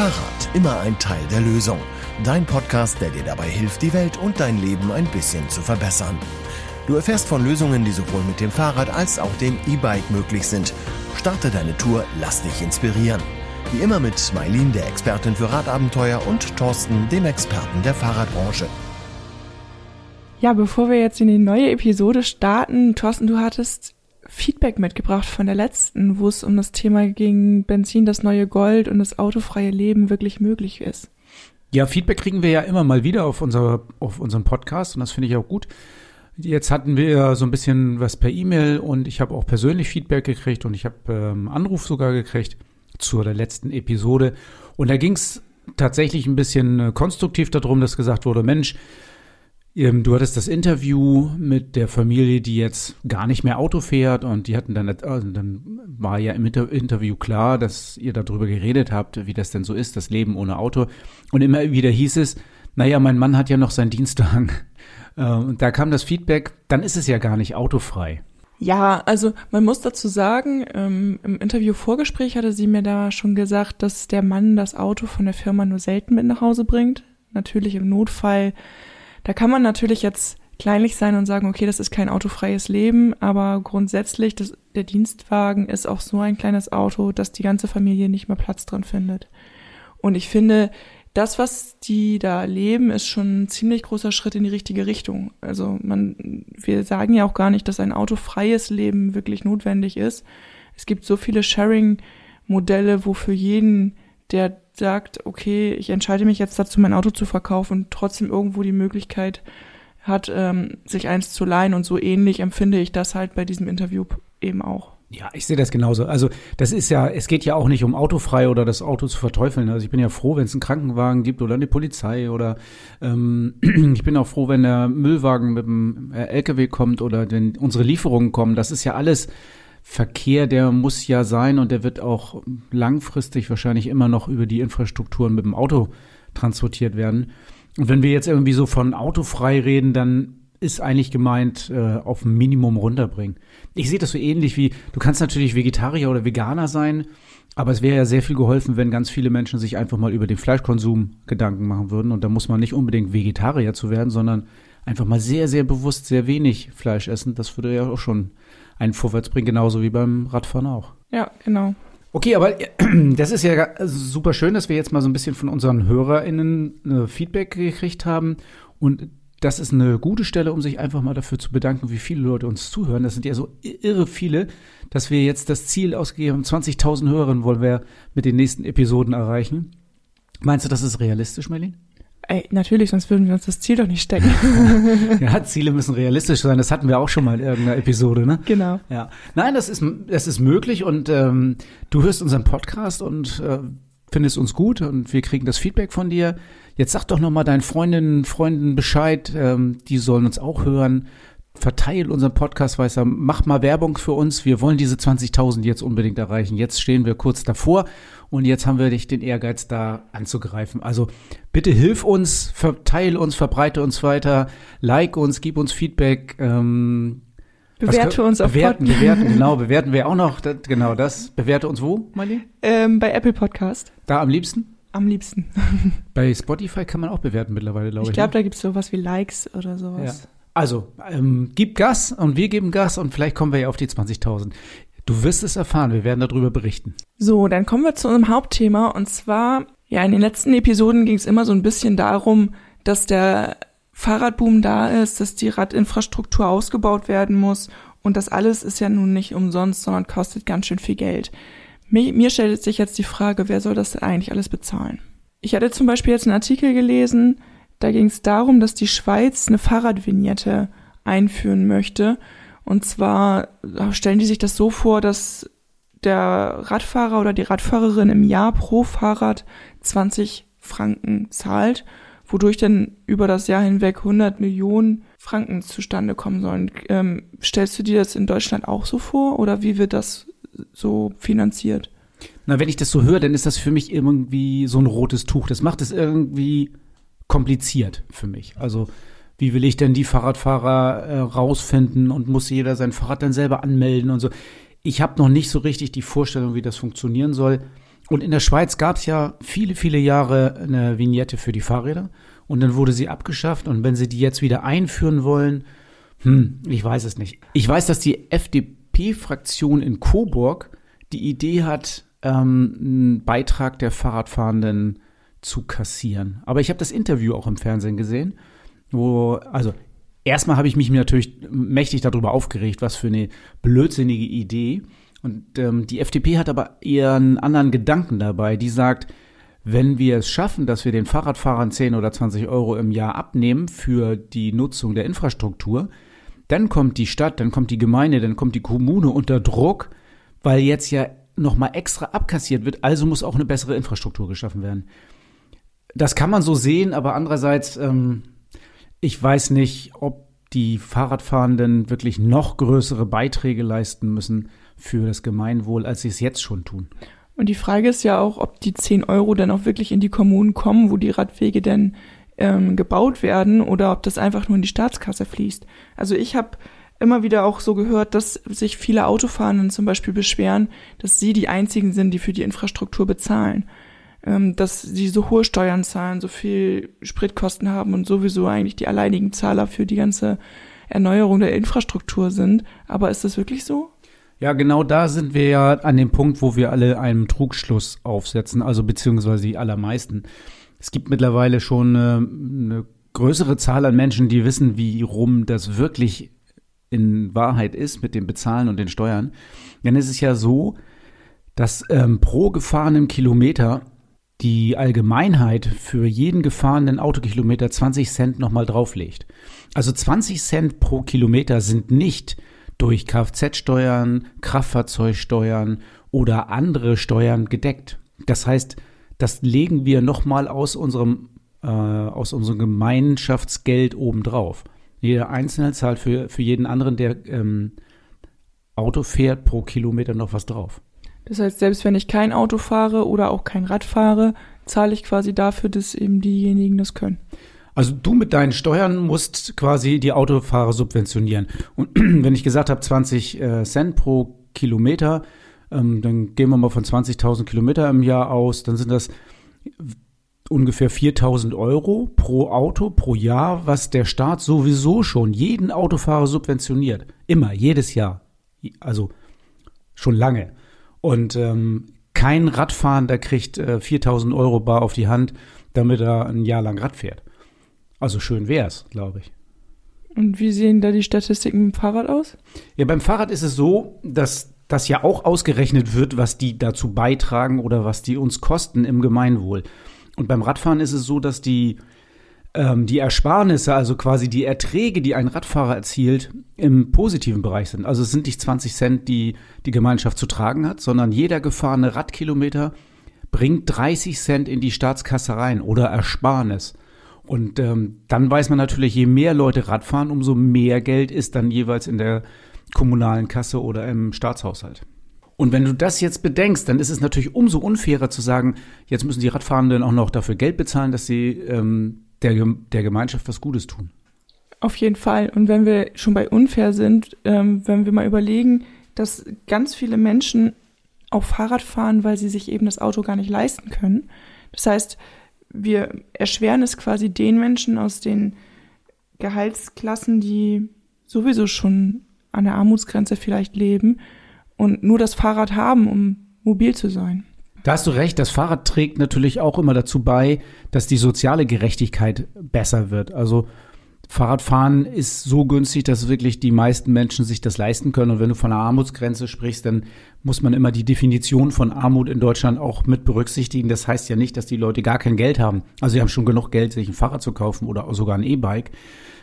Fahrrad, immer ein Teil der Lösung. Dein Podcast, der dir dabei hilft, die Welt und dein Leben ein bisschen zu verbessern. Du erfährst von Lösungen, die sowohl mit dem Fahrrad als auch dem E-Bike möglich sind. Starte deine Tour, lass dich inspirieren. Wie immer mit Mailin, der Expertin für Radabenteuer, und Thorsten, dem Experten der Fahrradbranche. Ja, bevor wir jetzt in die neue Episode starten, Thorsten, du hattest Feedback mitgebracht von der letzten, wo es um das Thema ging, Benzin, das neue Gold und das autofreie Leben wirklich möglich ist. Ja, Feedback kriegen wir ja immer mal wieder auf, unser, auf unserem Podcast und das finde ich auch gut. Jetzt hatten wir so ein bisschen was per E-Mail und ich habe auch persönlich Feedback gekriegt und ich habe ähm, Anruf sogar gekriegt zur der letzten Episode. Und da ging es tatsächlich ein bisschen äh, konstruktiv darum, dass gesagt wurde, Mensch, du hattest das Interview mit der Familie, die jetzt gar nicht mehr Auto fährt und die hatten dann, also dann war ja im Inter Interview klar, dass ihr darüber geredet habt, wie das denn so ist, das Leben ohne Auto. Und immer wieder hieß es, naja, mein Mann hat ja noch seinen Dienstwagen. Äh, und da kam das Feedback, dann ist es ja gar nicht autofrei. Ja, also man muss dazu sagen, ähm, im Interview Vorgespräch hatte sie mir da schon gesagt, dass der Mann das Auto von der Firma nur selten mit nach Hause bringt. Natürlich im Notfall da kann man natürlich jetzt kleinlich sein und sagen, okay, das ist kein autofreies Leben, aber grundsätzlich, das, der Dienstwagen ist auch so ein kleines Auto, dass die ganze Familie nicht mehr Platz drin findet. Und ich finde, das, was die da leben, ist schon ein ziemlich großer Schritt in die richtige Richtung. Also man, wir sagen ja auch gar nicht, dass ein autofreies Leben wirklich notwendig ist. Es gibt so viele Sharing-Modelle, wo für jeden, der sagt, okay, ich entscheide mich jetzt dazu, mein Auto zu verkaufen und trotzdem irgendwo die Möglichkeit hat, ähm, sich eins zu leihen. Und so ähnlich empfinde ich das halt bei diesem Interview eben auch. Ja, ich sehe das genauso. Also das ist ja, es geht ja auch nicht um autofrei oder das Auto zu verteufeln. Also ich bin ja froh, wenn es einen Krankenwagen gibt oder eine Polizei oder ähm, ich bin auch froh, wenn der Müllwagen mit dem äh, LKW kommt oder wenn unsere Lieferungen kommen. Das ist ja alles Verkehr, der muss ja sein und der wird auch langfristig wahrscheinlich immer noch über die Infrastrukturen mit dem Auto transportiert werden. Und wenn wir jetzt irgendwie so von autofrei reden, dann ist eigentlich gemeint, äh, auf ein Minimum runterbringen. Ich sehe das so ähnlich wie, du kannst natürlich Vegetarier oder Veganer sein, aber es wäre ja sehr viel geholfen, wenn ganz viele Menschen sich einfach mal über den Fleischkonsum Gedanken machen würden. Und da muss man nicht unbedingt Vegetarier zu werden, sondern einfach mal sehr, sehr bewusst sehr wenig Fleisch essen. Das würde ja auch schon einen vorwärts bringen, genauso wie beim Radfahren auch. Ja, genau. Okay, aber das ist ja super schön, dass wir jetzt mal so ein bisschen von unseren HörerInnen äh, Feedback gekriegt haben. Und das ist eine gute Stelle, um sich einfach mal dafür zu bedanken, wie viele Leute uns zuhören. Das sind ja so irre viele, dass wir jetzt das Ziel ausgegeben haben, 20.000 Hörerinnen wollen wir mit den nächsten Episoden erreichen. Meinst du, das ist realistisch, Merlin? Ey, natürlich, sonst würden wir uns das Ziel doch nicht stecken. ja, Ziele müssen realistisch sein. Das hatten wir auch schon mal in irgendeiner Episode, ne? Genau. Ja. Nein, das ist, das ist möglich und ähm, du hörst unseren Podcast und äh, findest uns gut und wir kriegen das Feedback von dir. Jetzt sag doch noch mal deinen Freundinnen, Freunden Bescheid. Ähm, die sollen uns auch hören. Verteil unseren Podcast weiter. Mach mal Werbung für uns. Wir wollen diese 20.000 jetzt unbedingt erreichen. Jetzt stehen wir kurz davor und jetzt haben wir dich den Ehrgeiz, da anzugreifen. Also bitte hilf uns, verteile uns, verbreite uns weiter, like uns, gib uns Feedback. Ähm, Bewerte uns auf bewerten, Pod bewerten, genau, bewerten wir auch noch, das, genau das. Bewerte uns wo, Marlene? Ähm, bei Apple Podcast. Da am liebsten? Am liebsten. bei Spotify kann man auch bewerten mittlerweile, glaube ich. Ich glaube, ne? da gibt es sowas wie Likes oder sowas. Ja. Also, ähm, gib Gas und wir geben Gas und vielleicht kommen wir ja auf die 20.000. Du wirst es erfahren, wir werden darüber berichten. So, dann kommen wir zu unserem Hauptthema und zwar, ja, in den letzten Episoden ging es immer so ein bisschen darum, dass der Fahrradboom da ist, dass die Radinfrastruktur ausgebaut werden muss und das alles ist ja nun nicht umsonst, sondern kostet ganz schön viel Geld. Mir, mir stellt sich jetzt die Frage, wer soll das eigentlich alles bezahlen? Ich hatte zum Beispiel jetzt einen Artikel gelesen, da ging es darum, dass die Schweiz eine Fahrradvignette einführen möchte und zwar stellen die sich das so vor, dass der Radfahrer oder die Radfahrerin im Jahr pro Fahrrad 20 Franken zahlt, wodurch dann über das Jahr hinweg 100 Millionen Franken zustande kommen sollen. Ähm, stellst du dir das in Deutschland auch so vor oder wie wird das so finanziert? Na, wenn ich das so höre, dann ist das für mich irgendwie so ein rotes Tuch. Das macht es irgendwie kompliziert für mich. Also wie will ich denn die Fahrradfahrer äh, rausfinden und muss jeder sein Fahrrad dann selber anmelden und so. Ich habe noch nicht so richtig die Vorstellung, wie das funktionieren soll. Und in der Schweiz gab es ja viele, viele Jahre eine Vignette für die Fahrräder und dann wurde sie abgeschafft und wenn sie die jetzt wieder einführen wollen, hm, ich weiß es nicht. Ich weiß, dass die FDP-Fraktion in Coburg die Idee hat, ähm, einen Beitrag der Fahrradfahrenden zu kassieren. Aber ich habe das Interview auch im Fernsehen gesehen, wo, also erstmal habe ich mich natürlich mächtig darüber aufgeregt, was für eine blödsinnige Idee. Und ähm, die FDP hat aber einen anderen Gedanken dabei. Die sagt, wenn wir es schaffen, dass wir den Fahrradfahrern 10 oder 20 Euro im Jahr abnehmen für die Nutzung der Infrastruktur, dann kommt die Stadt, dann kommt die Gemeinde, dann kommt die Kommune unter Druck, weil jetzt ja nochmal extra abkassiert wird, also muss auch eine bessere Infrastruktur geschaffen werden. Das kann man so sehen, aber andererseits, ähm, ich weiß nicht, ob die Fahrradfahrenden wirklich noch größere Beiträge leisten müssen für das Gemeinwohl, als sie es jetzt schon tun. Und die Frage ist ja auch, ob die 10 Euro dann auch wirklich in die Kommunen kommen, wo die Radwege denn ähm, gebaut werden oder ob das einfach nur in die Staatskasse fließt. Also ich habe immer wieder auch so gehört, dass sich viele Autofahrenden zum Beispiel beschweren, dass sie die einzigen sind, die für die Infrastruktur bezahlen. Ähm, dass sie so hohe Steuern zahlen, so viel Spritkosten haben und sowieso eigentlich die alleinigen Zahler für die ganze Erneuerung der Infrastruktur sind. Aber ist das wirklich so? Ja, genau da sind wir ja an dem Punkt, wo wir alle einen Trugschluss aufsetzen, also beziehungsweise die allermeisten. Es gibt mittlerweile schon eine, eine größere Zahl an Menschen, die wissen, wie rum das wirklich in Wahrheit ist mit dem Bezahlen und den Steuern. Denn es ist ja so, dass ähm, pro gefahrenen Kilometer die Allgemeinheit für jeden gefahrenen Autokilometer 20 Cent nochmal drauflegt. Also 20 Cent pro Kilometer sind nicht durch Kfz-Steuern, Kraftfahrzeugsteuern oder andere Steuern gedeckt. Das heißt, das legen wir nochmal aus unserem, äh, aus unserem Gemeinschaftsgeld obendrauf. Jeder Einzelne zahlt für, für jeden anderen, der ähm, Auto fährt, pro Kilometer noch was drauf. Das heißt, selbst wenn ich kein Auto fahre oder auch kein Rad fahre, zahle ich quasi dafür, dass eben diejenigen das können. Also du mit deinen Steuern musst quasi die Autofahrer subventionieren. Und wenn ich gesagt habe 20 äh, Cent pro Kilometer, ähm, dann gehen wir mal von 20.000 Kilometer im Jahr aus, dann sind das ungefähr 4.000 Euro pro Auto pro Jahr, was der Staat sowieso schon jeden Autofahrer subventioniert. Immer, jedes Jahr. Also schon lange. Und ähm, kein Radfahrender kriegt äh, 4.000 Euro bar auf die Hand, damit er ein Jahr lang Rad fährt. Also schön wär's, glaube ich. Und wie sehen da die Statistiken mit dem Fahrrad aus? Ja, beim Fahrrad ist es so, dass das ja auch ausgerechnet wird, was die dazu beitragen oder was die uns kosten im Gemeinwohl. Und beim Radfahren ist es so, dass die, ähm, die Ersparnisse, also quasi die Erträge, die ein Radfahrer erzielt, im positiven Bereich sind. Also es sind nicht 20 Cent, die die Gemeinschaft zu tragen hat, sondern jeder gefahrene Radkilometer bringt 30 Cent in die Staatskasse rein oder Ersparnis. Und ähm, dann weiß man natürlich, je mehr Leute Rad fahren, umso mehr Geld ist dann jeweils in der kommunalen Kasse oder im Staatshaushalt. Und wenn du das jetzt bedenkst, dann ist es natürlich umso unfairer zu sagen, jetzt müssen die Radfahrenden auch noch dafür Geld bezahlen, dass sie ähm, der, der Gemeinschaft was Gutes tun. Auf jeden Fall. Und wenn wir schon bei unfair sind, ähm, wenn wir mal überlegen, dass ganz viele Menschen auch Fahrrad fahren, weil sie sich eben das Auto gar nicht leisten können. Das heißt, wir erschweren es quasi den Menschen aus den Gehaltsklassen, die sowieso schon an der Armutsgrenze vielleicht leben und nur das Fahrrad haben, um mobil zu sein. Da hast du recht, das Fahrrad trägt natürlich auch immer dazu bei, dass die soziale Gerechtigkeit besser wird. Also Fahrradfahren ist so günstig, dass wirklich die meisten Menschen sich das leisten können. Und wenn du von einer Armutsgrenze sprichst, dann muss man immer die Definition von Armut in Deutschland auch mit berücksichtigen. Das heißt ja nicht, dass die Leute gar kein Geld haben. Also sie haben schon genug Geld, sich ein Fahrrad zu kaufen oder sogar ein E-Bike.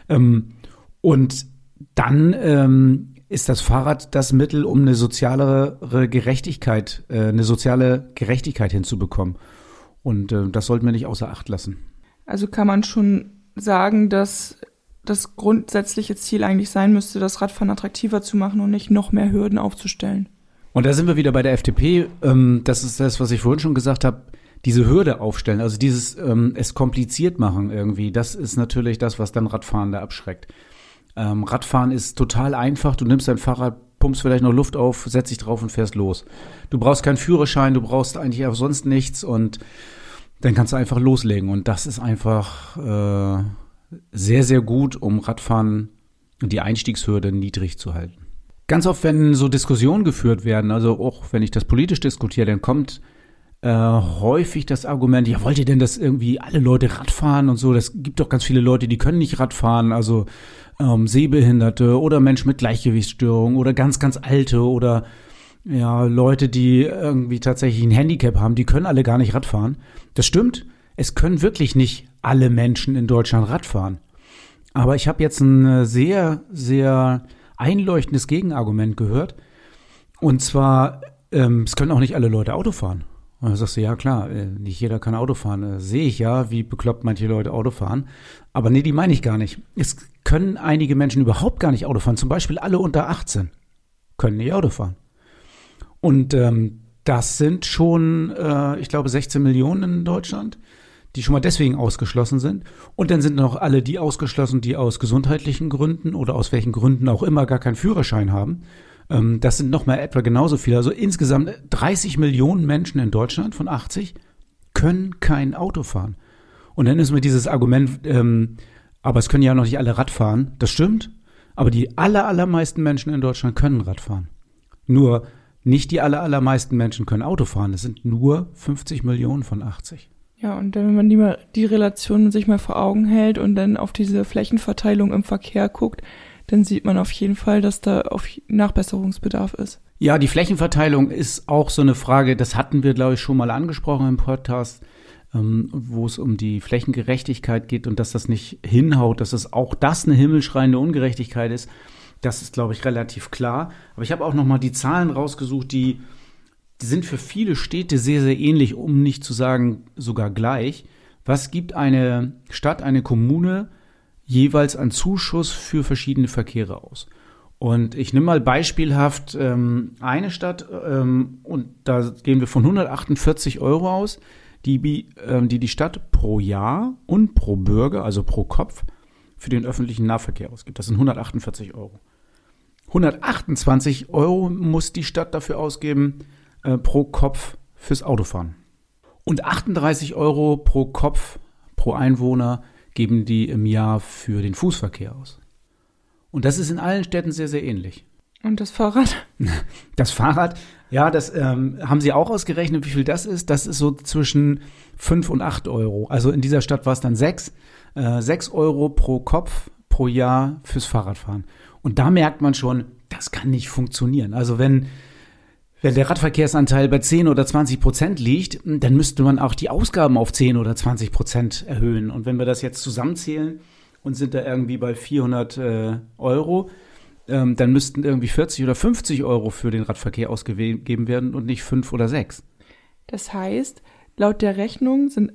Ähm, und dann ähm, ist das Fahrrad das Mittel, um eine sozialere Gerechtigkeit, äh, eine soziale Gerechtigkeit hinzubekommen. Und äh, das sollten wir nicht außer Acht lassen. Also kann man schon sagen, dass das grundsätzliche Ziel eigentlich sein müsste, das Radfahren attraktiver zu machen und nicht noch mehr Hürden aufzustellen. Und da sind wir wieder bei der FDP. Ähm, das ist das, was ich vorhin schon gesagt habe. Diese Hürde aufstellen, also dieses ähm, es kompliziert machen irgendwie, das ist natürlich das, was dann Radfahrende abschreckt. Ähm, Radfahren ist total einfach. Du nimmst dein Fahrrad pumpst vielleicht noch Luft auf, setzt dich drauf und fährst los. Du brauchst keinen Führerschein, du brauchst eigentlich auch sonst nichts und dann kannst du einfach loslegen. Und das ist einfach äh, sehr, sehr gut, um Radfahren die Einstiegshürde niedrig zu halten. Ganz oft, wenn so Diskussionen geführt werden, also auch wenn ich das politisch diskutiere, dann kommt äh, häufig das Argument, ja, wollt ihr denn, dass irgendwie alle Leute Radfahren und so? Das gibt doch ganz viele Leute, die können nicht Radfahren, also ähm, Sehbehinderte oder Menschen mit Gleichgewichtsstörung oder ganz, ganz alte oder ja, Leute, die irgendwie tatsächlich ein Handicap haben, die können alle gar nicht Radfahren. Das stimmt. Es können wirklich nicht alle Menschen in Deutschland Radfahren. Aber ich habe jetzt ein äh, sehr, sehr einleuchtendes Gegenargument gehört. Und zwar, ähm, es können auch nicht alle Leute Auto fahren. Und dann sagst du, ja klar, äh, nicht jeder kann Auto fahren. Äh, sehe ich ja, wie bekloppt manche Leute Auto fahren. Aber nee, die meine ich gar nicht. Es können einige Menschen überhaupt gar nicht Auto fahren. Zum Beispiel alle unter 18 können nicht Auto fahren. Und ähm, das sind schon, äh, ich glaube, 16 Millionen in Deutschland, die schon mal deswegen ausgeschlossen sind. Und dann sind noch alle die ausgeschlossen, die aus gesundheitlichen Gründen oder aus welchen Gründen auch immer gar keinen Führerschein haben. Ähm, das sind noch mal etwa genauso viele. Also insgesamt 30 Millionen Menschen in Deutschland von 80 können kein Auto fahren. Und dann ist mir dieses Argument, ähm, aber es können ja noch nicht alle Rad fahren. Das stimmt. Aber die aller, allermeisten Menschen in Deutschland können Rad fahren. Nur nicht die aller, allermeisten Menschen können Auto fahren. Es sind nur 50 Millionen von 80. Ja, und wenn man die, mal, die Relation sich mal vor Augen hält und dann auf diese Flächenverteilung im Verkehr guckt, dann sieht man auf jeden Fall, dass da auf Nachbesserungsbedarf ist. Ja, die Flächenverteilung ist auch so eine Frage, das hatten wir, glaube ich, schon mal angesprochen im Podcast, ähm, wo es um die Flächengerechtigkeit geht und dass das nicht hinhaut, dass es auch das eine himmelschreiende Ungerechtigkeit ist. Das ist, glaube ich, relativ klar. Aber ich habe auch noch mal die Zahlen rausgesucht, die, die sind für viele Städte sehr, sehr ähnlich, um nicht zu sagen sogar gleich. Was gibt eine Stadt, eine Kommune jeweils an Zuschuss für verschiedene Verkehre aus? Und ich nehme mal beispielhaft ähm, eine Stadt ähm, und da gehen wir von 148 Euro aus, die, ähm, die die Stadt pro Jahr und pro Bürger, also pro Kopf, für den öffentlichen Nahverkehr ausgibt. Das sind 148 Euro. 128 Euro muss die Stadt dafür ausgeben äh, pro Kopf fürs Autofahren. Und 38 Euro pro Kopf, pro Einwohner geben die im Jahr für den Fußverkehr aus. Und das ist in allen Städten sehr, sehr ähnlich. Und das Fahrrad? Das Fahrrad, ja, das ähm, haben sie auch ausgerechnet, wie viel das ist. Das ist so zwischen 5 und 8 Euro. Also in dieser Stadt war es dann 6. Äh, 6 Euro pro Kopf pro Jahr fürs Fahrradfahren. Und da merkt man schon, das kann nicht funktionieren. Also wenn, wenn der Radverkehrsanteil bei 10 oder 20 Prozent liegt, dann müsste man auch die Ausgaben auf 10 oder 20 Prozent erhöhen. Und wenn wir das jetzt zusammenzählen und sind da irgendwie bei 400 äh, Euro, ähm, dann müssten irgendwie 40 oder 50 Euro für den Radverkehr ausgegeben werden und nicht 5 oder 6. Das heißt, laut der Rechnung sind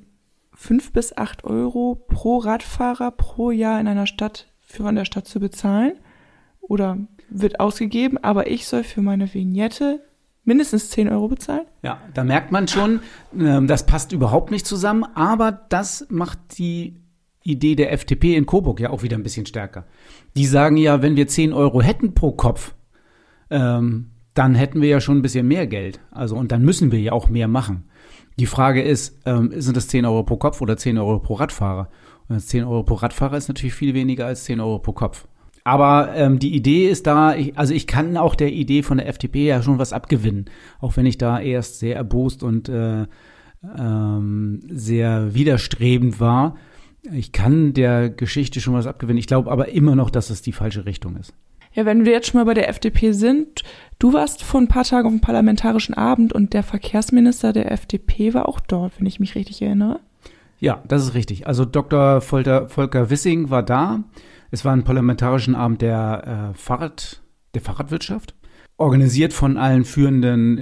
5 bis 8 Euro pro Radfahrer pro Jahr in einer Stadt für der Stadt zu bezahlen oder wird ausgegeben, aber ich soll für meine Vignette mindestens 10 Euro bezahlen? Ja, da merkt man schon, ähm, das passt überhaupt nicht zusammen, aber das macht die Idee der FDP in Coburg ja auch wieder ein bisschen stärker. Die sagen ja, wenn wir 10 Euro hätten pro Kopf, ähm, dann hätten wir ja schon ein bisschen mehr Geld. Also, und dann müssen wir ja auch mehr machen. Die Frage ist, ähm, sind das 10 Euro pro Kopf oder 10 Euro pro Radfahrer? Und 10 Euro pro Radfahrer ist natürlich viel weniger als 10 Euro pro Kopf. Aber ähm, die Idee ist da, ich, also ich kann auch der Idee von der FDP ja schon was abgewinnen, auch wenn ich da erst sehr erbost und äh, ähm, sehr widerstrebend war. Ich kann der Geschichte schon was abgewinnen. Ich glaube aber immer noch, dass es die falsche Richtung ist. Ja, wenn wir jetzt schon mal bei der FDP sind, du warst vor ein paar Tagen auf dem parlamentarischen Abend und der Verkehrsminister der FDP war auch dort, wenn ich mich richtig erinnere. Ja, das ist richtig. Also Dr. Volker, Volker Wissing war da. Es war ein parlamentarischen Abend der äh, Fahrrad, der Fahrradwirtschaft, organisiert von allen führenden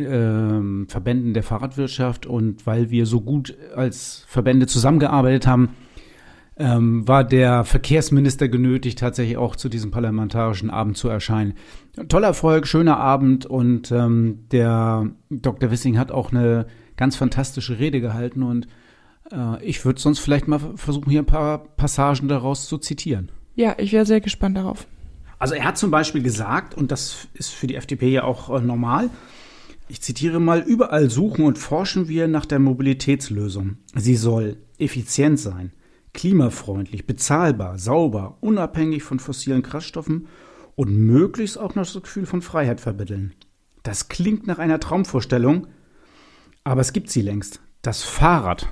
äh, Verbänden der Fahrradwirtschaft. Und weil wir so gut als Verbände zusammengearbeitet haben, ähm, war der Verkehrsminister genötigt, tatsächlich auch zu diesem parlamentarischen Abend zu erscheinen. Toller Erfolg, schöner Abend und ähm, der Dr. Wissing hat auch eine ganz fantastische Rede gehalten und äh, ich würde sonst vielleicht mal versuchen, hier ein paar Passagen daraus zu zitieren. Ja, ich wäre sehr gespannt darauf. Also er hat zum Beispiel gesagt, und das ist für die FDP ja auch äh, normal, ich zitiere mal, überall suchen und forschen wir nach der Mobilitätslösung. Sie soll effizient sein, klimafreundlich, bezahlbar, sauber, unabhängig von fossilen Kraftstoffen und möglichst auch noch das Gefühl von Freiheit vermitteln. Das klingt nach einer Traumvorstellung, aber es gibt sie längst. Das Fahrrad.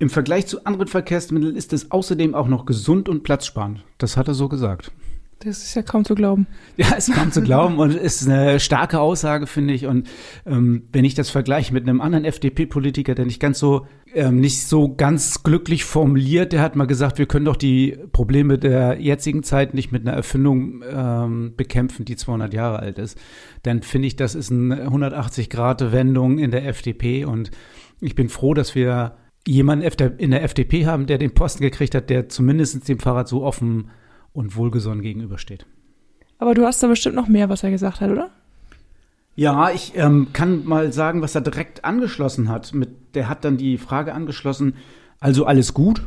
Im Vergleich zu anderen Verkehrsmitteln ist es außerdem auch noch gesund und platzsparend. Das hat er so gesagt. Das ist ja kaum zu glauben. Ja, ist kaum zu glauben und ist eine starke Aussage, finde ich. Und ähm, wenn ich das vergleiche mit einem anderen FDP-Politiker, der nicht ganz so ähm, nicht so ganz glücklich formuliert, der hat mal gesagt, wir können doch die Probleme der jetzigen Zeit nicht mit einer Erfindung ähm, bekämpfen, die 200 Jahre alt ist. Dann finde ich, das ist eine 180 Grad Wendung in der FDP und ich bin froh, dass wir jemanden in der FDP haben, der den Posten gekriegt hat, der zumindest dem Fahrrad so offen und wohlgesonnen gegenübersteht. Aber du hast da bestimmt noch mehr, was er gesagt hat, oder? Ja, ich ähm, kann mal sagen, was er direkt angeschlossen hat. Mit, der hat dann die Frage angeschlossen, also alles gut?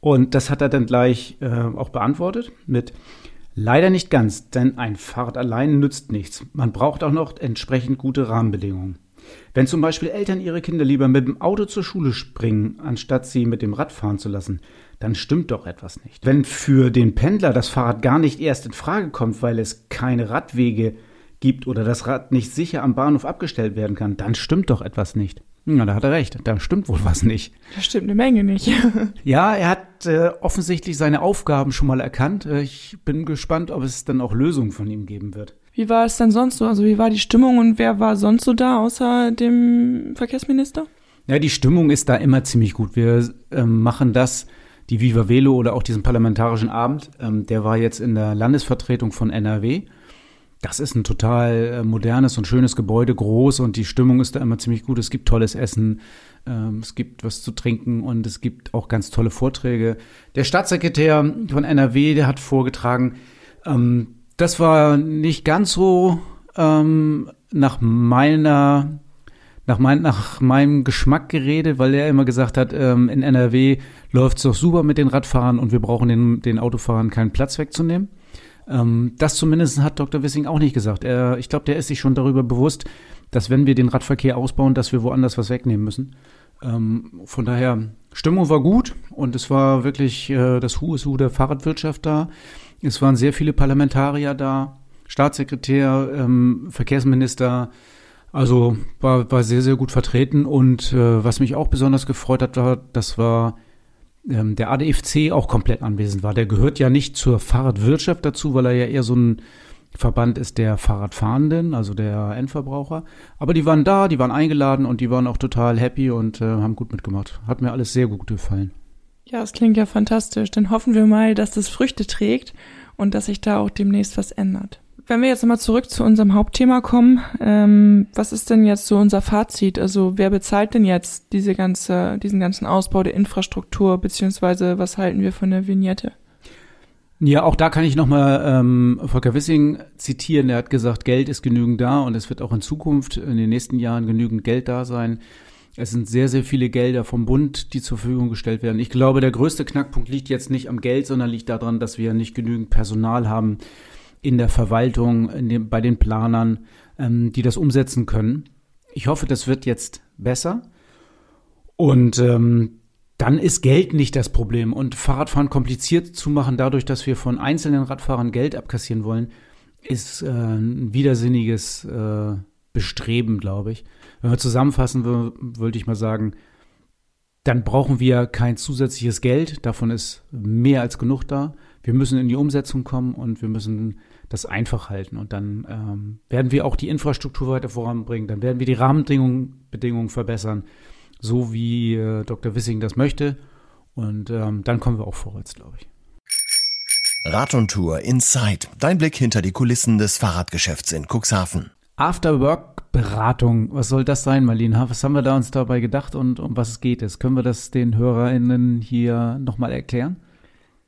Und das hat er dann gleich äh, auch beantwortet mit Leider nicht ganz, denn ein Fahrrad allein nützt nichts. Man braucht auch noch entsprechend gute Rahmenbedingungen. Wenn zum Beispiel Eltern ihre Kinder lieber mit dem Auto zur Schule springen, anstatt sie mit dem Rad fahren zu lassen, dann stimmt doch etwas nicht. Wenn für den Pendler das Fahrrad gar nicht erst in Frage kommt, weil es keine Radwege gibt oder das Rad nicht sicher am Bahnhof abgestellt werden kann, dann stimmt doch etwas nicht. Na, da hat er recht. Da stimmt wohl was nicht. Da stimmt eine Menge nicht. ja, er hat äh, offensichtlich seine Aufgaben schon mal erkannt. Äh, ich bin gespannt, ob es dann auch Lösungen von ihm geben wird. Wie war es denn sonst so? Also wie war die Stimmung und wer war sonst so da außer dem Verkehrsminister? Ja, die Stimmung ist da immer ziemlich gut. Wir ähm, machen das, die Viva Velo oder auch diesen parlamentarischen Abend, ähm, der war jetzt in der Landesvertretung von NRW. Das ist ein total äh, modernes und schönes Gebäude, groß und die Stimmung ist da immer ziemlich gut. Es gibt tolles Essen, ähm, es gibt was zu trinken und es gibt auch ganz tolle Vorträge. Der Staatssekretär von NRW, der hat vorgetragen, ähm, das war nicht ganz so ähm, nach meiner nach, mein, nach meinem Geschmack geredet, weil er immer gesagt hat, ähm, in NRW läuft es doch super mit den Radfahrern und wir brauchen den, den Autofahrern keinen Platz wegzunehmen. Ähm, das zumindest hat Dr. Wissing auch nicht gesagt. Er, ich glaube, der ist sich schon darüber bewusst, dass wenn wir den Radverkehr ausbauen, dass wir woanders was wegnehmen müssen. Ähm, von daher, Stimmung war gut und es war wirklich äh, das Hu ist Hu der Fahrradwirtschaft da. Es waren sehr viele Parlamentarier da, Staatssekretär, ähm, Verkehrsminister, also war, war sehr, sehr gut vertreten und äh, was mich auch besonders gefreut hat, war, das war ähm, der ADFC auch komplett anwesend war. Der gehört ja nicht zur Fahrradwirtschaft dazu, weil er ja eher so ein Verband ist der Fahrradfahrenden, also der Endverbraucher. Aber die waren da, die waren eingeladen und die waren auch total happy und äh, haben gut mitgemacht. Hat mir alles sehr gut gefallen. Ja, es klingt ja fantastisch. Dann hoffen wir mal, dass das Früchte trägt und dass sich da auch demnächst was ändert wenn wir jetzt nochmal zurück zu unserem Hauptthema kommen, ähm, was ist denn jetzt so unser Fazit? Also wer bezahlt denn jetzt diese ganze, diesen ganzen Ausbau der Infrastruktur, beziehungsweise was halten wir von der Vignette? Ja, auch da kann ich nochmal ähm, Volker Wissing zitieren. Er hat gesagt, Geld ist genügend da und es wird auch in Zukunft, in den nächsten Jahren genügend Geld da sein. Es sind sehr, sehr viele Gelder vom Bund, die zur Verfügung gestellt werden. Ich glaube, der größte Knackpunkt liegt jetzt nicht am Geld, sondern liegt daran, dass wir nicht genügend Personal haben, in der Verwaltung, in dem, bei den Planern, ähm, die das umsetzen können. Ich hoffe, das wird jetzt besser. Und ähm, dann ist Geld nicht das Problem. Und Fahrradfahren kompliziert zu machen, dadurch, dass wir von einzelnen Radfahrern Geld abkassieren wollen, ist äh, ein widersinniges äh, Bestreben, glaube ich. Wenn wir zusammenfassen, würde ich mal sagen, dann brauchen wir kein zusätzliches Geld. Davon ist mehr als genug da. Wir müssen in die Umsetzung kommen und wir müssen das einfach halten. Und dann ähm, werden wir auch die Infrastruktur weiter voranbringen. Dann werden wir die Rahmenbedingungen Bedingungen verbessern, so wie äh, Dr. Wissing das möchte. Und ähm, dann kommen wir auch vorwärts, glaube ich. Rad und Tour Inside. Dein Blick hinter die Kulissen des Fahrradgeschäfts in Cuxhaven. After-Work-Beratung. Was soll das sein, Marlene? Was haben wir da uns dabei gedacht und um was geht es? Können wir das den HörerInnen hier nochmal erklären?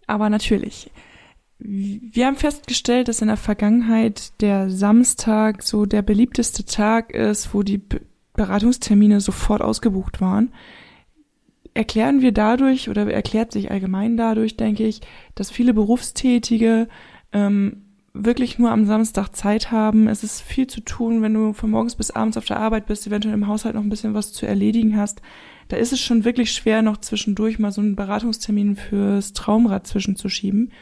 Aber natürlich. Wir haben festgestellt, dass in der Vergangenheit der Samstag so der beliebteste Tag ist, wo die Beratungstermine sofort ausgebucht waren. Erklären wir dadurch oder erklärt sich allgemein dadurch, denke ich, dass viele Berufstätige ähm, wirklich nur am Samstag Zeit haben. Es ist viel zu tun, wenn du von morgens bis abends auf der Arbeit bist, eventuell im Haushalt noch ein bisschen was zu erledigen hast. Da ist es schon wirklich schwer, noch zwischendurch mal so einen Beratungstermin fürs Traumrad zwischenzuschieben.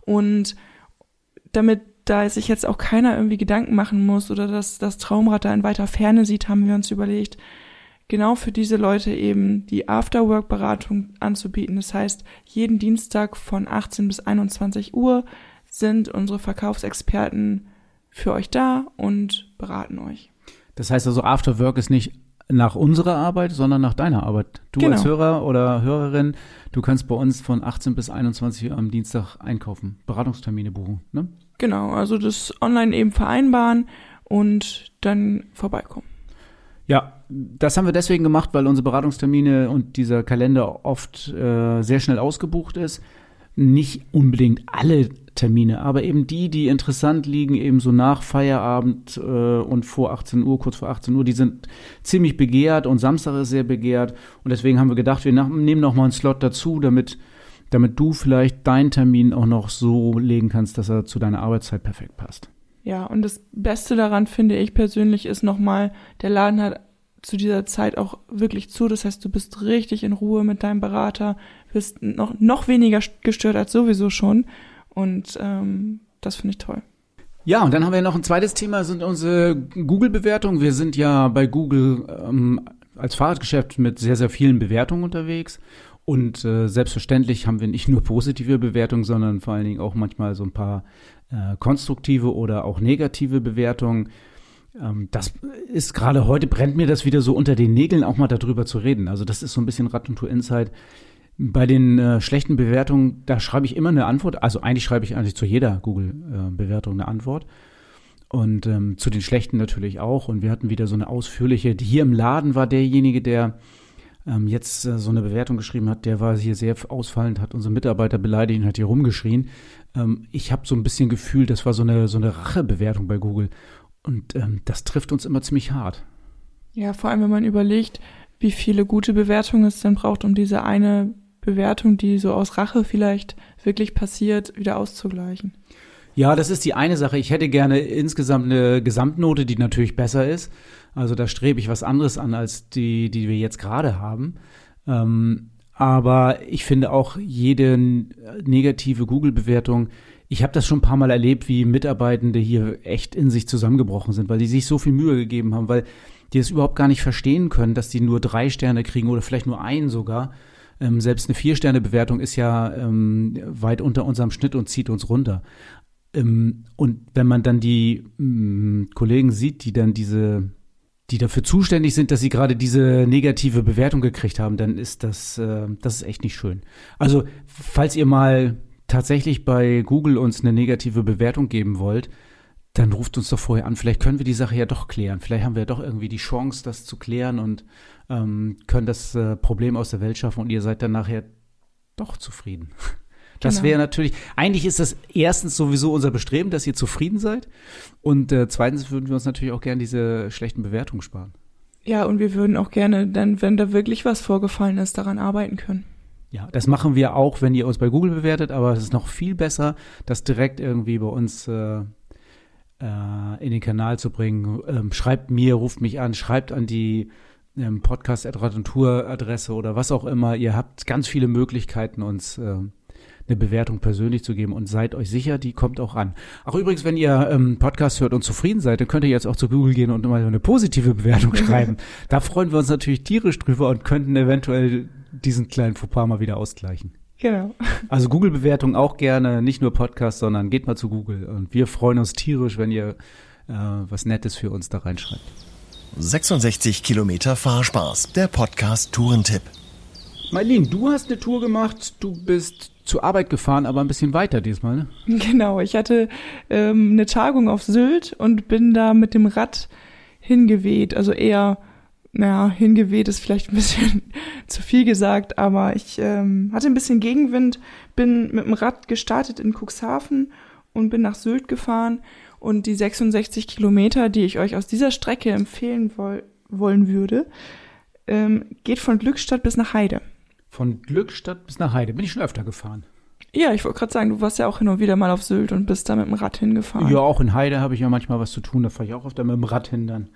Und damit da sich jetzt auch keiner irgendwie Gedanken machen muss oder dass das Traumrad da in weiter Ferne sieht, haben wir uns überlegt, genau für diese Leute eben die Afterwork-Beratung anzubieten. Das heißt, jeden Dienstag von 18 bis 21 Uhr sind unsere Verkaufsexperten für euch da und beraten euch. Das heißt also, Afterwork ist nicht nach unserer Arbeit, sondern nach deiner Arbeit. Du genau. als Hörer oder Hörerin, du kannst bei uns von 18 bis 21 Uhr am Dienstag einkaufen, Beratungstermine buchen, ne? Genau, also das online eben vereinbaren und dann vorbeikommen. Ja, das haben wir deswegen gemacht, weil unsere Beratungstermine und dieser Kalender oft äh, sehr schnell ausgebucht ist. Nicht unbedingt alle Termine, aber eben die, die interessant liegen, eben so nach Feierabend äh, und vor 18 Uhr, kurz vor 18 Uhr, die sind ziemlich begehrt und Samstag ist sehr begehrt. Und deswegen haben wir gedacht, wir nach, nehmen noch mal einen Slot dazu, damit, damit du vielleicht deinen Termin auch noch so legen kannst, dass er zu deiner Arbeitszeit perfekt passt. Ja, und das Beste daran finde ich persönlich ist nochmal, der Laden hat zu dieser Zeit auch wirklich zu. Das heißt, du bist richtig in Ruhe mit deinem Berater, bist noch, noch weniger gestört als sowieso schon. Und ähm, das finde ich toll. Ja, und dann haben wir noch ein zweites Thema, sind unsere Google-Bewertungen. Wir sind ja bei Google ähm, als Fahrradgeschäft mit sehr, sehr vielen Bewertungen unterwegs. Und äh, selbstverständlich haben wir nicht nur positive Bewertungen, sondern vor allen Dingen auch manchmal so ein paar äh, konstruktive oder auch negative Bewertungen. Ähm, das ist gerade heute brennt mir das wieder so unter den Nägeln, auch mal darüber zu reden. Also das ist so ein bisschen Rad und Tour Insight. Bei den äh, schlechten Bewertungen, da schreibe ich immer eine Antwort. Also eigentlich schreibe ich eigentlich zu jeder Google-Bewertung eine Antwort. Und ähm, zu den schlechten natürlich auch. Und wir hatten wieder so eine ausführliche, hier im Laden war derjenige, der ähm, jetzt äh, so eine Bewertung geschrieben hat, der war hier sehr ausfallend, hat unsere Mitarbeiter beleidigt und hat hier rumgeschrien. Ähm, ich habe so ein bisschen Gefühl, das war so eine, so eine Rachebewertung bei Google. Und ähm, das trifft uns immer ziemlich hart. Ja, vor allem, wenn man überlegt, wie viele gute Bewertungen es denn braucht, um diese eine Bewertung, die so aus Rache vielleicht wirklich passiert, wieder auszugleichen. Ja, das ist die eine Sache. Ich hätte gerne insgesamt eine Gesamtnote, die natürlich besser ist. Also da strebe ich was anderes an als die, die wir jetzt gerade haben. Ähm, aber ich finde auch jede negative Google-Bewertung, ich habe das schon ein paar Mal erlebt, wie Mitarbeitende hier echt in sich zusammengebrochen sind, weil die sich so viel Mühe gegeben haben, weil die es überhaupt gar nicht verstehen können, dass die nur drei Sterne kriegen oder vielleicht nur einen sogar. Ähm, selbst eine Vier-Sterne-Bewertung ist ja ähm, weit unter unserem Schnitt und zieht uns runter. Ähm, und wenn man dann die ähm, Kollegen sieht, die dann diese, die dafür zuständig sind, dass sie gerade diese negative Bewertung gekriegt haben, dann ist das, äh, das ist echt nicht schön. Also, falls ihr mal tatsächlich bei Google uns eine negative Bewertung geben wollt, dann ruft uns doch vorher an. Vielleicht können wir die Sache ja doch klären. Vielleicht haben wir doch irgendwie die Chance, das zu klären und ähm, können das äh, Problem aus der Welt schaffen und ihr seid dann nachher doch zufrieden. Das genau. wäre natürlich, eigentlich ist das erstens sowieso unser Bestreben, dass ihr zufrieden seid. Und äh, zweitens würden wir uns natürlich auch gerne diese schlechten Bewertungen sparen. Ja, und wir würden auch gerne dann, wenn da wirklich was vorgefallen ist, daran arbeiten können. Ja, das machen wir auch, wenn ihr uns bei Google bewertet, aber es ist noch viel besser, das direkt irgendwie bei uns äh, in den Kanal zu bringen. Ähm, schreibt mir, ruft mich an, schreibt an die ähm, Podcast-Adresse oder was auch immer. Ihr habt ganz viele Möglichkeiten, uns äh, eine Bewertung persönlich zu geben und seid euch sicher, die kommt auch an. Auch übrigens, wenn ihr ähm, Podcast hört und zufrieden seid, dann könnt ihr jetzt auch zu Google gehen und mal eine positive Bewertung schreiben. da freuen wir uns natürlich tierisch drüber und könnten eventuell diesen kleinen Fauxpas mal wieder ausgleichen. Genau. Also Google-Bewertung auch gerne, nicht nur Podcast, sondern geht mal zu Google. Und wir freuen uns tierisch, wenn ihr äh, was Nettes für uns da reinschreibt. 66 Kilometer Fahrspaß, der Podcast Tourentipp. Marlene, du hast eine Tour gemacht, du bist zur Arbeit gefahren, aber ein bisschen weiter diesmal, ne? Genau, ich hatte ähm, eine Tagung auf Sylt und bin da mit dem Rad hingeweht, also eher, naja, hingeweht ist vielleicht ein bisschen zu viel gesagt, aber ich ähm, hatte ein bisschen Gegenwind, bin mit dem Rad gestartet in Cuxhaven und bin nach Sylt gefahren und die 66 Kilometer, die ich euch aus dieser Strecke empfehlen woll wollen würde, ähm, geht von Glückstadt bis nach Heide. Von Glückstadt bis nach Heide. Bin ich schon öfter gefahren. Ja, ich wollte gerade sagen, du warst ja auch hin und wieder mal auf Sylt und bist da mit dem Rad hingefahren. Ja, auch in Heide habe ich ja manchmal was zu tun. Da fahre ich auch oft mit dem Rad hin dann.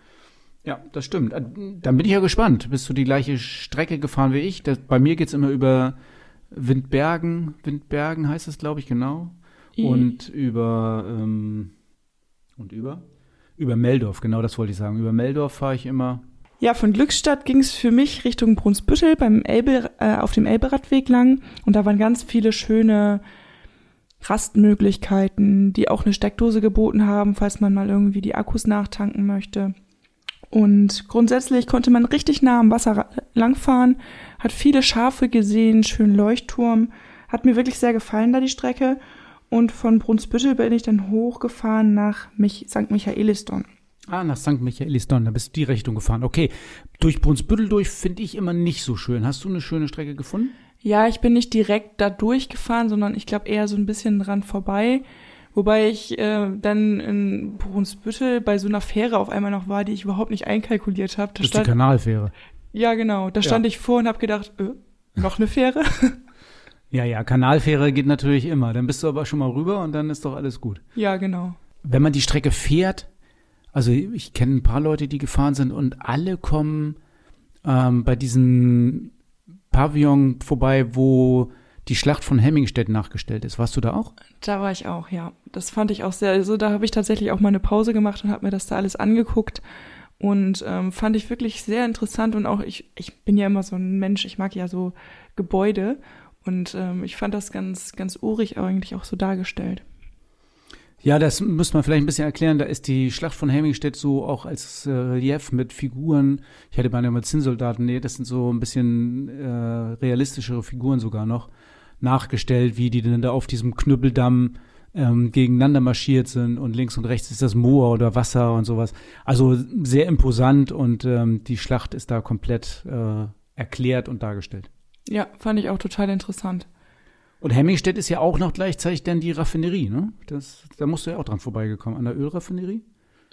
Ja, das stimmt. Äh, dann bin ich ja gespannt. Bist du die gleiche Strecke gefahren wie ich? Das, bei mir geht's immer über Windbergen. Windbergen heißt es, glaube ich, genau. Und über ähm, und über? Über Meldorf, genau das wollte ich sagen. Über Meldorf fahre ich immer. Ja, von Glückstadt ging es für mich Richtung Brunsbüttel beim Elbe, äh, auf dem Elberadweg lang. Und da waren ganz viele schöne Rastmöglichkeiten, die auch eine Steckdose geboten haben, falls man mal irgendwie die Akkus nachtanken möchte. Und grundsätzlich konnte man richtig nah am Wasser langfahren, hat viele Schafe gesehen, schönen Leuchtturm. Hat mir wirklich sehr gefallen da die Strecke. Und von Brunsbüttel bin ich dann hochgefahren nach Mich St. Michaelisdon. Ah, nach St. Michaelisdon, da bist du die Richtung gefahren. Okay, durch Brunsbüttel durch finde ich immer nicht so schön. Hast du eine schöne Strecke gefunden? Ja, ich bin nicht direkt da durchgefahren, sondern ich glaube eher so ein bisschen dran vorbei. Wobei ich äh, dann in Brunsbüttel bei so einer Fähre auf einmal noch war, die ich überhaupt nicht einkalkuliert habe. Da das ist die Kanalfähre. Ja, genau. Da stand ja. ich vor und habe gedacht, äh, noch eine Fähre? Ja, ja, Kanalfähre geht natürlich immer. Dann bist du aber schon mal rüber und dann ist doch alles gut. Ja, genau. Wenn man die Strecke fährt, also ich kenne ein paar Leute, die gefahren sind und alle kommen ähm, bei diesem Pavillon vorbei, wo die Schlacht von Hemmingstedt nachgestellt ist. Warst du da auch? Da war ich auch, ja. Das fand ich auch sehr, also da habe ich tatsächlich auch mal eine Pause gemacht und habe mir das da alles angeguckt und ähm, fand ich wirklich sehr interessant und auch ich, ich bin ja immer so ein Mensch, ich mag ja so Gebäude und ähm, ich fand das ganz, ganz urig eigentlich auch so dargestellt. Ja, das muss man vielleicht ein bisschen erklären. Da ist die Schlacht von Hemmingstedt so auch als äh, Relief mit Figuren. Ich hatte meine mal Zinnsoldaten, nee, das sind so ein bisschen äh, realistischere Figuren sogar noch nachgestellt, wie die denn da auf diesem Knüppeldamm ähm, gegeneinander marschiert sind und links und rechts ist das Moor oder Wasser und sowas. Also sehr imposant und ähm, die Schlacht ist da komplett äh, erklärt und dargestellt. Ja, fand ich auch total interessant. Und Hemmingstedt ist ja auch noch gleichzeitig dann die Raffinerie, ne? Das, da musst du ja auch dran vorbeigekommen, an der Ölraffinerie?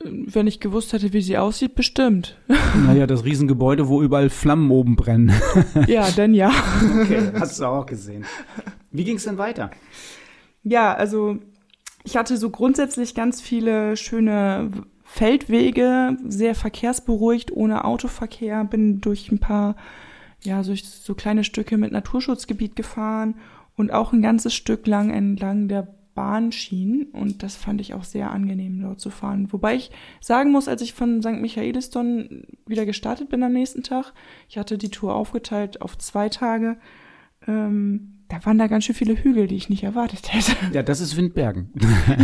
Wenn ich gewusst hätte, wie sie aussieht, bestimmt. Naja, das Riesengebäude, wo überall Flammen oben brennen. Ja, denn ja. Okay, hast du auch gesehen. Wie ging es denn weiter? Ja, also ich hatte so grundsätzlich ganz viele schöne Feldwege, sehr verkehrsberuhigt, ohne Autoverkehr, bin durch ein paar ja, durch so kleine Stücke mit Naturschutzgebiet gefahren und auch ein ganzes Stück lang entlang der Bahnschienen und das fand ich auch sehr angenehm dort zu fahren. Wobei ich sagen muss, als ich von St. Michaelisdon wieder gestartet bin am nächsten Tag, ich hatte die Tour aufgeteilt auf zwei Tage, ähm, da waren da ganz schön viele Hügel, die ich nicht erwartet hätte. Ja, das ist Windbergen.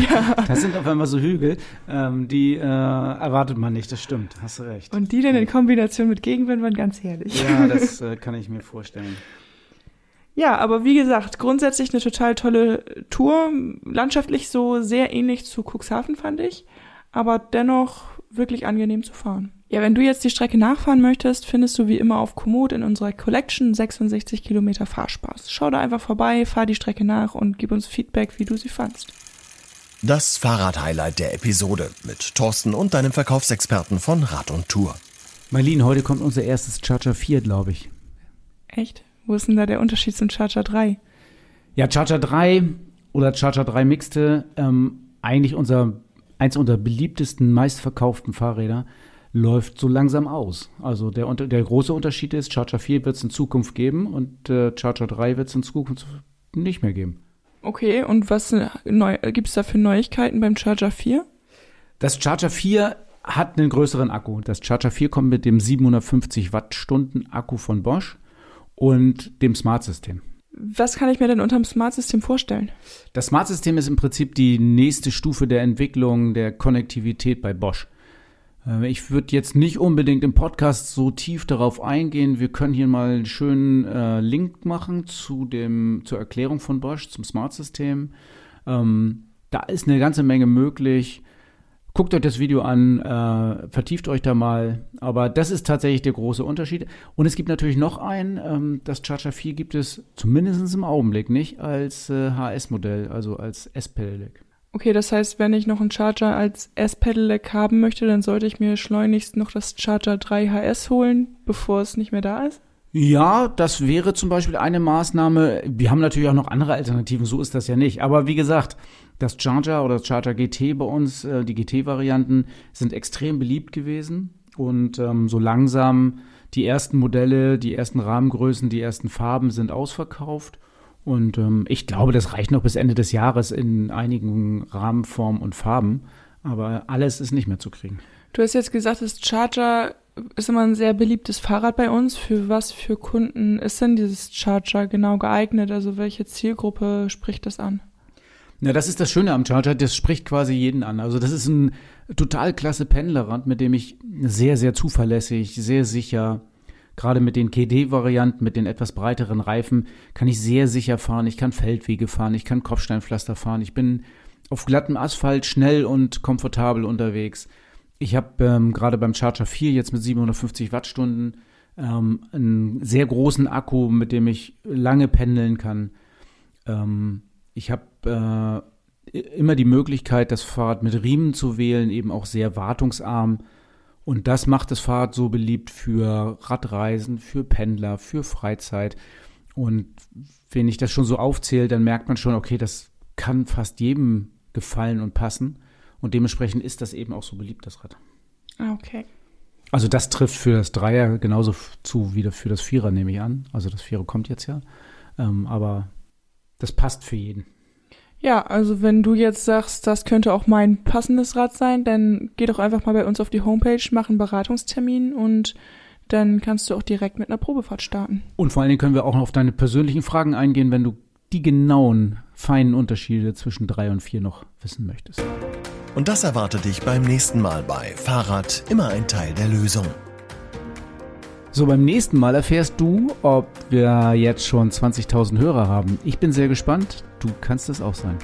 Ja. Das sind auf einmal so Hügel, ähm, die äh, erwartet man nicht, das stimmt, hast du recht. Und die dann in Kombination mit Gegenwind waren ganz herrlich. Ja, das äh, kann ich mir vorstellen. Ja, aber wie gesagt, grundsätzlich eine total tolle Tour. Landschaftlich so sehr ähnlich zu Cuxhaven fand ich, aber dennoch wirklich angenehm zu fahren. Ja, wenn du jetzt die Strecke nachfahren möchtest, findest du wie immer auf Komoot in unserer Collection 66 Kilometer Fahrspaß. Schau da einfach vorbei, fahr die Strecke nach und gib uns Feedback, wie du sie fandst. Das Fahrrad-Highlight der Episode mit Thorsten und deinem Verkaufsexperten von Rad und Tour. Marlene, heute kommt unser erstes Charger 4, glaube ich. Echt? Wo ist denn da der Unterschied zum Charger 3? Ja, Charger 3 oder Charger 3 Mixte, ähm, eigentlich unser, eins unserer beliebtesten, meistverkauften Fahrräder läuft so langsam aus. Also der, der große Unterschied ist, Charger 4 wird es in Zukunft geben und äh, Charger 3 wird es in Zukunft nicht mehr geben. Okay, und was gibt es da für Neuigkeiten beim Charger 4? Das Charger 4 hat einen größeren Akku. Das Charger 4 kommt mit dem 750 Wattstunden Akku von Bosch und dem Smart-System. Was kann ich mir denn unter dem Smart-System vorstellen? Das Smart-System ist im Prinzip die nächste Stufe der Entwicklung der Konnektivität bei Bosch. Äh, ich würde jetzt nicht unbedingt im Podcast so tief darauf eingehen. Wir können hier mal einen schönen äh, Link machen zu dem, zur Erklärung von Bosch, zum Smart-System. Ähm, da ist eine ganze Menge möglich. Guckt euch das Video an, äh, vertieft euch da mal. Aber das ist tatsächlich der große Unterschied. Und es gibt natürlich noch einen, ähm, das Charger 4 gibt es zumindest im Augenblick nicht als äh, HS-Modell, also als S-Pedelec. Okay, das heißt, wenn ich noch einen Charger als S-Pedelec haben möchte, dann sollte ich mir schleunigst noch das Charger 3 HS holen, bevor es nicht mehr da ist? Ja, das wäre zum Beispiel eine Maßnahme. Wir haben natürlich auch noch andere Alternativen, so ist das ja nicht. Aber wie gesagt, das Charger oder das Charger GT bei uns, äh, die GT-Varianten, sind extrem beliebt gewesen. Und ähm, so langsam die ersten Modelle, die ersten Rahmengrößen, die ersten Farben sind ausverkauft. Und ähm, ich glaube, das reicht noch bis Ende des Jahres in einigen Rahmenformen und Farben. Aber alles ist nicht mehr zu kriegen. Du hast jetzt gesagt, das Charger ist immer ein sehr beliebtes Fahrrad bei uns. Für was für Kunden ist denn dieses Charger genau geeignet? Also welche Zielgruppe spricht das an? Na, das ist das Schöne am Charger, das spricht quasi jeden an. Also das ist ein total klasse Pendlerrad, mit dem ich sehr, sehr zuverlässig, sehr sicher, gerade mit den KD-Varianten, mit den etwas breiteren Reifen, kann ich sehr sicher fahren. Ich kann Feldwege fahren, ich kann Kopfsteinpflaster fahren. Ich bin auf glattem Asphalt schnell und komfortabel unterwegs. Ich habe ähm, gerade beim Charger 4 jetzt mit 750 Wattstunden ähm, einen sehr großen Akku, mit dem ich lange pendeln kann. Ähm, ich habe äh, immer die Möglichkeit, das Fahrrad mit Riemen zu wählen, eben auch sehr wartungsarm. Und das macht das Fahrrad so beliebt für Radreisen, für Pendler, für Freizeit. Und wenn ich das schon so aufzähle, dann merkt man schon, okay, das kann fast jedem gefallen und passen. Und dementsprechend ist das eben auch so beliebt, das Rad. Ah, okay. Also das trifft für das Dreier genauso zu wie für das Vierer, nehme ich an. Also das Vierer kommt jetzt ja. Ähm, aber das passt für jeden. Ja, also wenn du jetzt sagst, das könnte auch mein passendes Rad sein, dann geh doch einfach mal bei uns auf die Homepage, mach einen Beratungstermin und dann kannst du auch direkt mit einer Probefahrt starten. Und vor allen Dingen können wir auch noch auf deine persönlichen Fragen eingehen, wenn du die genauen, feinen Unterschiede zwischen drei und vier noch wissen möchtest. Und das erwartet dich beim nächsten Mal bei Fahrrad immer ein Teil der Lösung. So, beim nächsten Mal erfährst du, ob wir jetzt schon 20.000 Hörer haben. Ich bin sehr gespannt. Du kannst es auch sein.